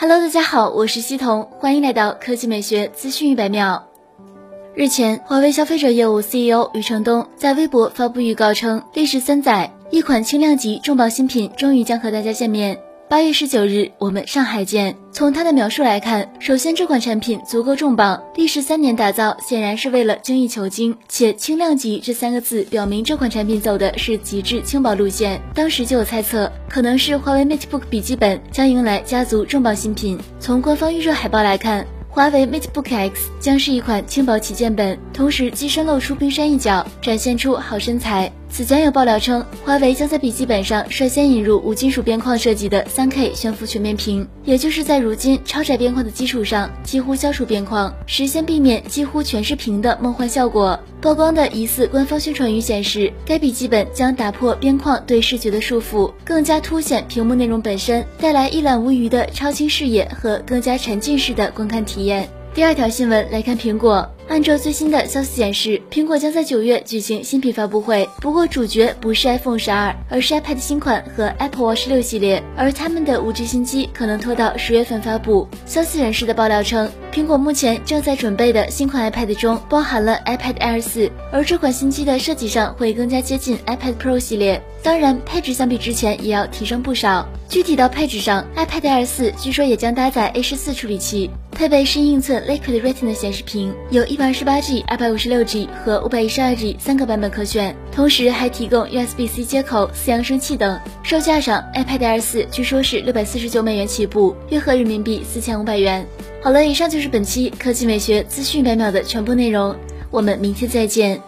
Hello，大家好，我是西彤，欢迎来到科技美学资讯一百秒。日前，华为消费者业务 CEO 余承东在微博发布预告称，历时三载，一款轻量级重磅新品终于将和大家见面。八月十九日，我们上海见。从它的描述来看，首先这款产品足够重磅，历时三年打造，显然是为了精益求精。且轻量级这三个字表明这款产品走的是极致轻薄路线。当时就有猜测，可能是华为 MateBook 笔记本将迎来家族重磅新品。从官方预热海报来看。华为 MateBook X 将是一款轻薄旗舰本，同时机身露出冰山一角，展现出好身材。此前有爆料称，华为将在笔记本上率先引入无金属边框设计的 3K 悬浮全面屏，也就是在如今超窄边框的基础上，几乎消除边框，实现避免几乎全是屏的梦幻效果。曝光的疑似官方宣传语显示，该笔记本将打破边框对视觉的束缚，更加凸显屏幕内容本身，带来一览无余的超清视野和更加沉浸式的观看体验。第二条新闻来看，苹果。按照最新的消息显示，苹果将在九月举行新品发布会。不过主角不是 iPhone 十二，而是 iPad 新款和 Apple Watch 六系列。而他们的五 G 新机可能拖到十月份发布。消息人士的爆料称，苹果目前正在准备的新款 iPad 中包含了 iPad Air 四，而这款新机的设计上会更加接近 iPad Pro 系列。当然，配置相比之前也要提升不少。具体到配置上，iPad Air 四据说也将搭载 A 十四处理器，配备深映侧 Liquid Retina 显示屏，有一百二十八 G、二百五十六 G 和五百一十二 G 三个版本可选，同时还提供 USB-C 接口、四扬声器等。售价上，iPad Air 四据说是六百四十九美元起步，约合人民币四千五百元。好了，以上就是本期科技美学资讯百秒的全部内容，我们明天再见。